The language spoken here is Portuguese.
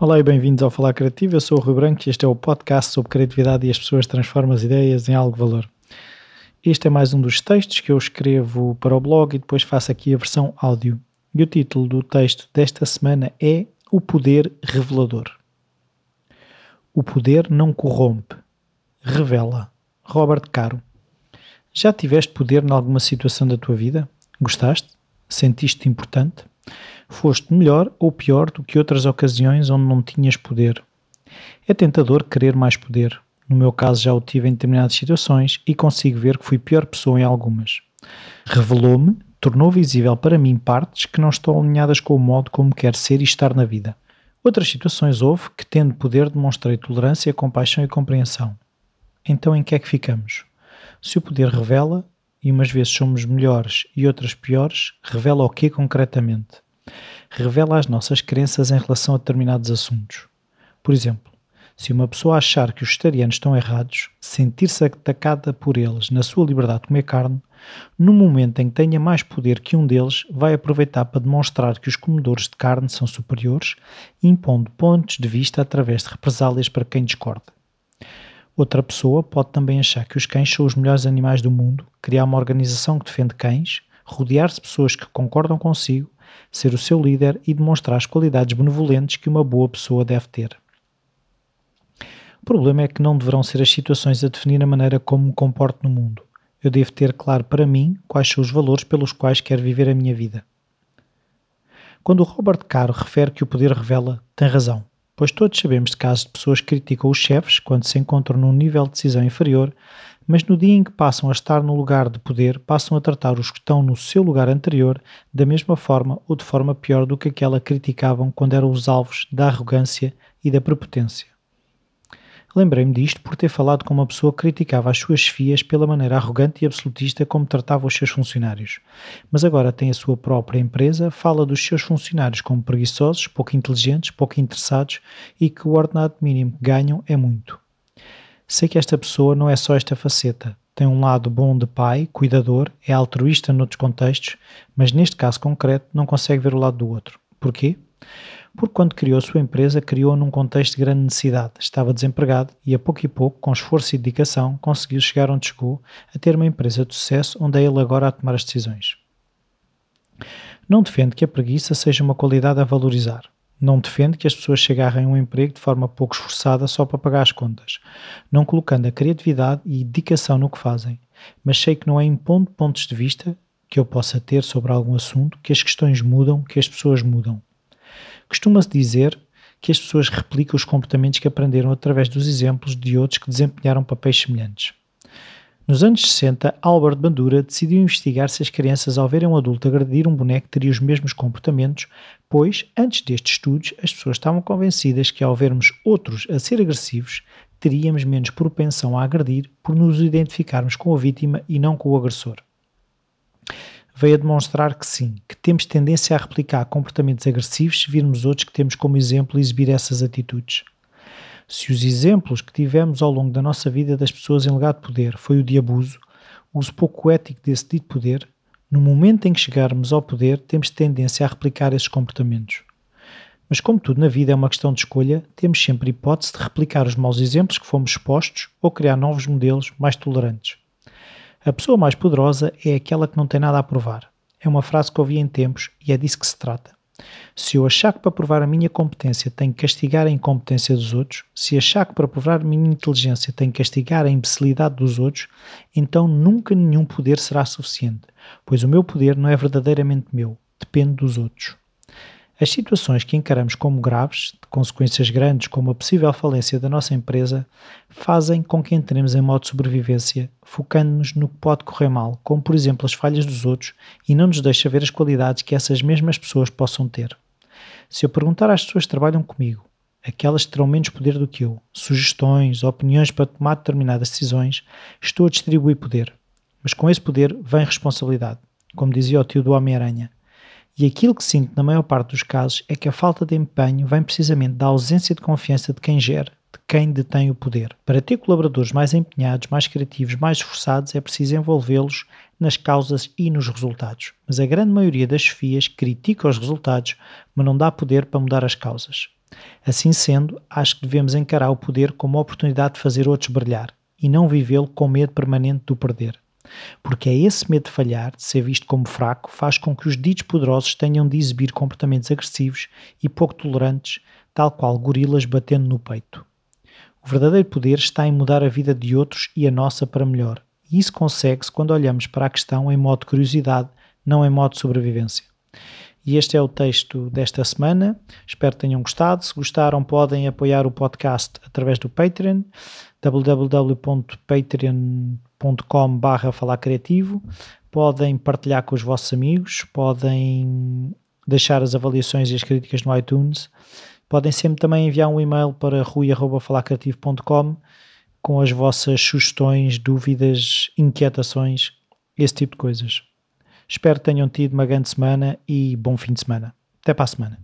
Olá e bem-vindos ao Falar Criativo. Eu sou o Rui Branco e este é o podcast sobre criatividade e as pessoas transformam as ideias em algo de valor. Este é mais um dos textos que eu escrevo para o blog e depois faço aqui a versão áudio. E o título do texto desta semana é O Poder Revelador. O poder não corrompe, revela. Robert Caro. Já tiveste poder em alguma situação da tua vida? Gostaste? Sentiste-te importante? Foste melhor ou pior do que outras ocasiões onde não tinhas poder? É tentador querer mais poder. No meu caso já o tive em determinadas situações e consigo ver que fui pior pessoa em algumas. Revelou-me, tornou visível para mim partes que não estão alinhadas com o modo como quero ser e estar na vida. Outras situações houve que, tendo poder, demonstrei tolerância, compaixão e compreensão. Então em que é que ficamos? Se o poder revela, e umas vezes somos melhores e outras piores, revela o que concretamente? Revela as nossas crenças em relação a determinados assuntos. Por exemplo, se uma pessoa achar que os vegetarianos estão errados, sentir-se atacada por eles na sua liberdade de comer carne, no momento em que tenha mais poder que um deles, vai aproveitar para demonstrar que os comedores de carne são superiores, impondo pontos de vista através de represálias para quem discorda. Outra pessoa pode também achar que os cães são os melhores animais do mundo, criar uma organização que defende cães, rodear-se de pessoas que concordam consigo, ser o seu líder e demonstrar as qualidades benevolentes que uma boa pessoa deve ter. O problema é que não deverão ser as situações a definir a maneira como me comporto no mundo. Eu devo ter claro para mim quais são os valores pelos quais quero viver a minha vida. Quando Robert Caro refere que o poder revela, tem razão pois todos sabemos de casos de pessoas que criticam os chefes quando se encontram num nível de decisão inferior, mas no dia em que passam a estar no lugar de poder, passam a tratar os que estão no seu lugar anterior da mesma forma ou de forma pior do que aquela que criticavam quando eram os alvos da arrogância e da prepotência. Lembrei-me disto por ter falado com uma pessoa que criticava as suas chefias pela maneira arrogante e absolutista como tratava os seus funcionários. Mas agora tem a sua própria empresa, fala dos seus funcionários como preguiçosos, pouco inteligentes, pouco interessados e que o ordenado mínimo que ganham é muito. Sei que esta pessoa não é só esta faceta. Tem um lado bom de pai, cuidador, é altruísta noutros contextos, mas neste caso concreto não consegue ver o lado do outro. Porquê? Porque quando criou sua empresa, criou num contexto de grande necessidade. Estava desempregado e, a pouco e pouco, com esforço e dedicação, conseguiu chegar onde chegou, a ter uma empresa de sucesso onde é ele agora a tomar as decisões. Não defende que a preguiça seja uma qualidade a valorizar. Não defende que as pessoas se agarrem a um emprego de forma pouco esforçada só para pagar as contas, não colocando a criatividade e dedicação no que fazem, mas sei que não é impondo pontos de vista que eu possa ter sobre algum assunto que as questões mudam, que as pessoas mudam. Costuma-se dizer que as pessoas replicam os comportamentos que aprenderam através dos exemplos de outros que desempenharam papéis semelhantes. Nos anos 60, Albert Bandura decidiu investigar se as crianças, ao verem um adulto agredir um boneco, teriam os mesmos comportamentos, pois, antes destes estudos, as pessoas estavam convencidas que, ao vermos outros a ser agressivos, teríamos menos propensão a agredir por nos identificarmos com a vítima e não com o agressor veio a demonstrar que sim, temos tendência a replicar comportamentos agressivos se virmos outros que temos como exemplo exibir essas atitudes. Se os exemplos que tivemos ao longo da nossa vida das pessoas em legado de poder foi o de abuso, o uso pouco ético desse dito poder, no momento em que chegarmos ao poder, temos tendência a replicar esses comportamentos. Mas, como tudo na vida é uma questão de escolha, temos sempre hipótese de replicar os maus exemplos que fomos expostos ou criar novos modelos mais tolerantes. A pessoa mais poderosa é aquela que não tem nada a provar. É uma frase que ouvi em tempos e é disso que se trata. Se eu achar que para provar a minha competência tenho que castigar a incompetência dos outros, se achar que para provar a minha inteligência tenho que castigar a imbecilidade dos outros, então nunca nenhum poder será suficiente, pois o meu poder não é verdadeiramente meu, depende dos outros. As situações que encaramos como graves, de consequências grandes como a possível falência da nossa empresa, fazem com que entremos em modo de sobrevivência, focando-nos no que pode correr mal, como por exemplo as falhas dos outros, e não nos deixa ver as qualidades que essas mesmas pessoas possam ter. Se eu perguntar às pessoas que trabalham comigo, aquelas que terão menos poder do que eu, sugestões, opiniões para tomar determinadas decisões, estou a distribuir poder. Mas com esse poder vem responsabilidade, como dizia o tio do Homem-Aranha e aquilo que sinto na maior parte dos casos é que a falta de empenho vem precisamente da ausência de confiança de quem gera, de quem detém o poder. Para ter colaboradores mais empenhados, mais criativos, mais esforçados, é preciso envolvê-los nas causas e nos resultados. Mas a grande maioria das chefias critica os resultados, mas não dá poder para mudar as causas. Assim sendo, acho que devemos encarar o poder como uma oportunidade de fazer outros brilhar e não vivê-lo com medo permanente do perder. Porque é esse medo de falhar, de ser visto como fraco, faz com que os ditos poderosos tenham de exibir comportamentos agressivos e pouco tolerantes, tal qual gorilas batendo no peito. O verdadeiro poder está em mudar a vida de outros e a nossa para melhor. E isso consegue-se quando olhamos para a questão em modo de curiosidade, não em modo de sobrevivência. E este é o texto desta semana. Espero que tenham gostado. Se gostaram, podem apoiar o podcast através do Patreon, www.patreon.com barra falar criativo. Podem partilhar com os vossos amigos, podem deixar as avaliações e as críticas no iTunes. Podem sempre também enviar um e-mail para rui.falarcreativo.com com as vossas sugestões, dúvidas, inquietações, esse tipo de coisas. Espero que tenham tido uma grande semana e bom fim de semana. Até para a semana.